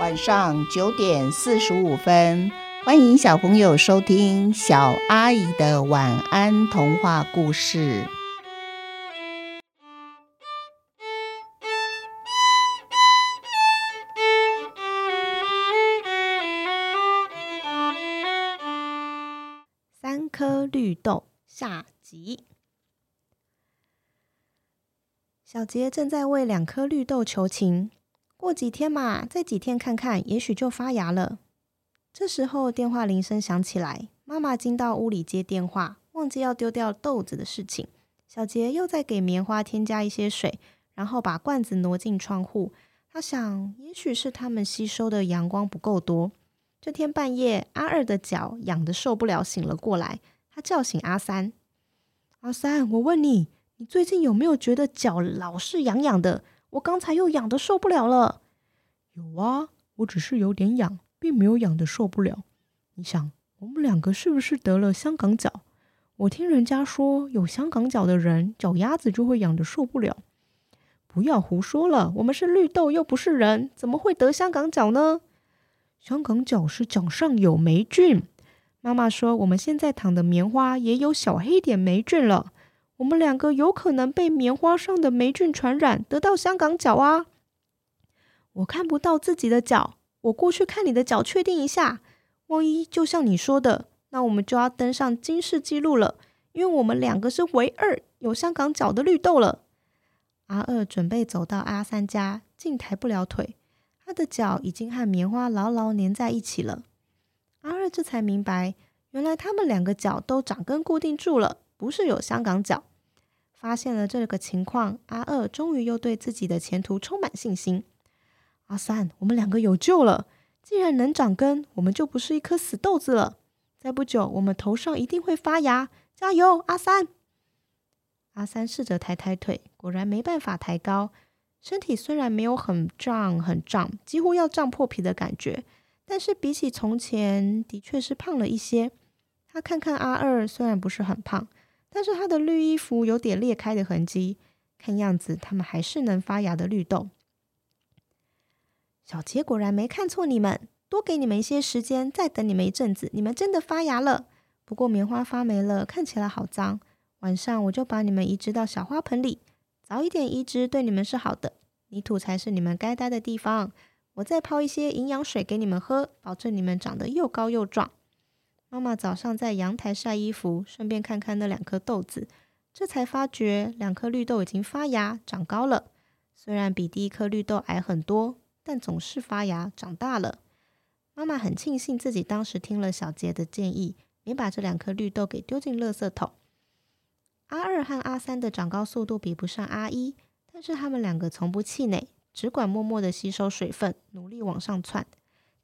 晚上九点四十五分，欢迎小朋友收听小阿姨的晚安童话故事。三颗绿豆下集。小杰正在为两颗绿豆求情，过几天嘛，再几天看看，也许就发芽了。这时候电话铃声响起来，妈妈进到屋里接电话，忘记要丢掉豆子的事情。小杰又在给棉花添加一些水，然后把罐子挪进窗户。他想，也许是他们吸收的阳光不够多。这天半夜，阿二的脚痒得受不了，醒了过来。他叫醒阿三：“阿三，我问你，你最近有没有觉得脚老是痒痒的？我刚才又痒得受不了了。”“有啊，我只是有点痒，并没有痒得受不了。你想，我们两个是不是得了香港脚？我听人家说，有香港脚的人，脚丫子就会痒得受不了。”“不要胡说了，我们是绿豆，又不是人，怎么会得香港脚呢？”香港脚是脚上有霉菌。妈妈说，我们现在躺的棉花也有小黑点霉菌了。我们两个有可能被棉花上的霉菌传染，得到香港脚啊！我看不到自己的脚，我过去看你的脚，确定一下。万一就像你说的，那我们就要登上金世纪录了，因为我们两个是唯二有香港脚的绿豆了。阿二准备走到阿三家，竟抬不了腿。他的脚已经和棉花牢牢粘在一起了。阿二这才明白，原来他们两个脚都长根固定住了，不是有香港脚。发现了这个情况，阿二终于又对自己的前途充满信心。阿三，我们两个有救了！既然能长根，我们就不是一颗死豆子了。再不久，我们头上一定会发芽。加油，阿三！阿三试着抬抬腿，果然没办法抬高。身体虽然没有很胀很胀，几乎要胀破皮的感觉，但是比起从前，的确是胖了一些。他看看阿二，虽然不是很胖，但是它的绿衣服有点裂开的痕迹，看样子它们还是能发芽的绿豆。小杰果然没看错你们，多给你们一些时间，再等你们一阵子，你们真的发芽了。不过棉花发霉了，看起来好脏。晚上我就把你们移植到小花盆里。早一点移植对你们是好的，泥土才是你们该待的地方。我再泡一些营养水给你们喝，保证你们长得又高又壮。妈妈早上在阳台晒衣服，顺便看看那两颗豆子，这才发觉两颗绿豆已经发芽长高了。虽然比第一颗绿豆矮很多，但总是发芽长大了。妈妈很庆幸自己当时听了小杰的建议，没把这两颗绿豆给丢进垃圾桶。阿二和阿三的长高速度比不上阿一，但是他们两个从不气馁，只管默默的吸收水分，努力往上窜。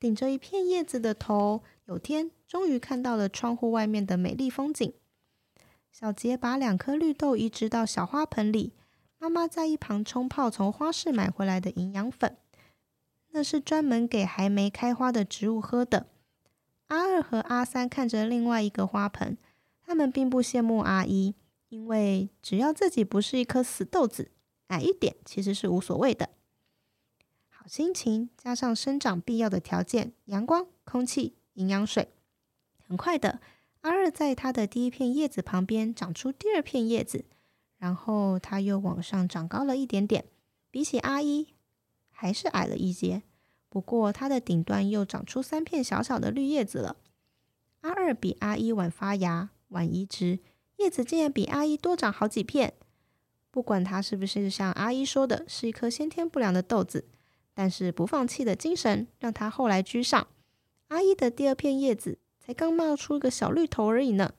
顶着一片叶子的头，有天终于看到了窗户外面的美丽风景。小杰把两颗绿豆移植到小花盆里，妈妈在一旁冲泡从花市买回来的营养粉，那是专门给还没开花的植物喝的。阿二和阿三看着另外一个花盆，他们并不羡慕阿一。因为只要自己不是一颗死豆子，矮一点其实是无所谓的。好心情加上生长必要的条件——阳光、空气、营养水，很快的，阿二在它的第一片叶子旁边长出第二片叶子，然后它又往上长高了一点点。比起阿一，还是矮了一截，不过它的顶端又长出三片小小的绿叶子了。阿二比阿一晚发芽，晚移植。叶子竟然比阿一多长好几片，不管它是不是像阿一说的，是一颗先天不良的豆子，但是不放弃的精神让他后来居上。阿一的第二片叶子才刚冒出一个小绿头而已呢。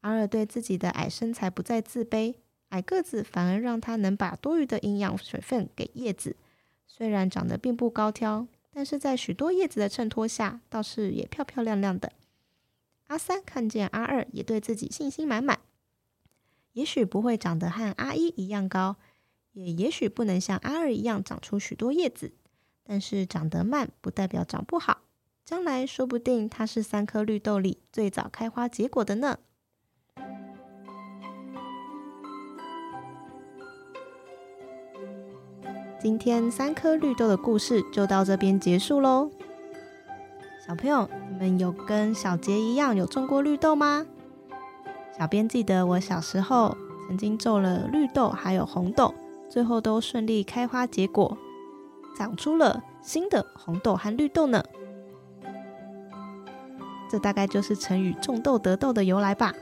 阿二对自己的矮身材不再自卑，矮个子反而让他能把多余的营养水分给叶子。虽然长得并不高挑，但是在许多叶子的衬托下，倒是也漂漂亮亮的。阿三看见阿二，也对自己信心满满。也许不会长得和阿一一样高，也也许不能像阿二一样长出许多叶子，但是长得慢不代表长不好。将来说不定它是三颗绿豆里最早开花结果的呢。今天三颗绿豆的故事就到这边结束喽。小朋友，你们有跟小杰一样有种过绿豆吗？小编记得我小时候曾经种了绿豆，还有红豆，最后都顺利开花结果，长出了新的红豆和绿豆呢。这大概就是成语“种豆得豆”的由来吧。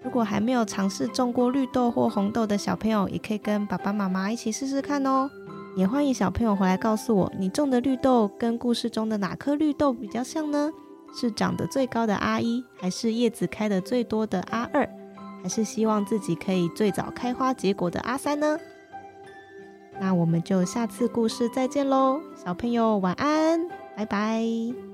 如果还没有尝试种过绿豆或红豆的小朋友，也可以跟爸爸妈妈一起试试看哦。也欢迎小朋友回来告诉我，你种的绿豆跟故事中的哪颗绿豆比较像呢？是长得最高的阿一，还是叶子开的最多的阿二，还是希望自己可以最早开花结果的阿三呢？那我们就下次故事再见喽，小朋友晚安，拜拜。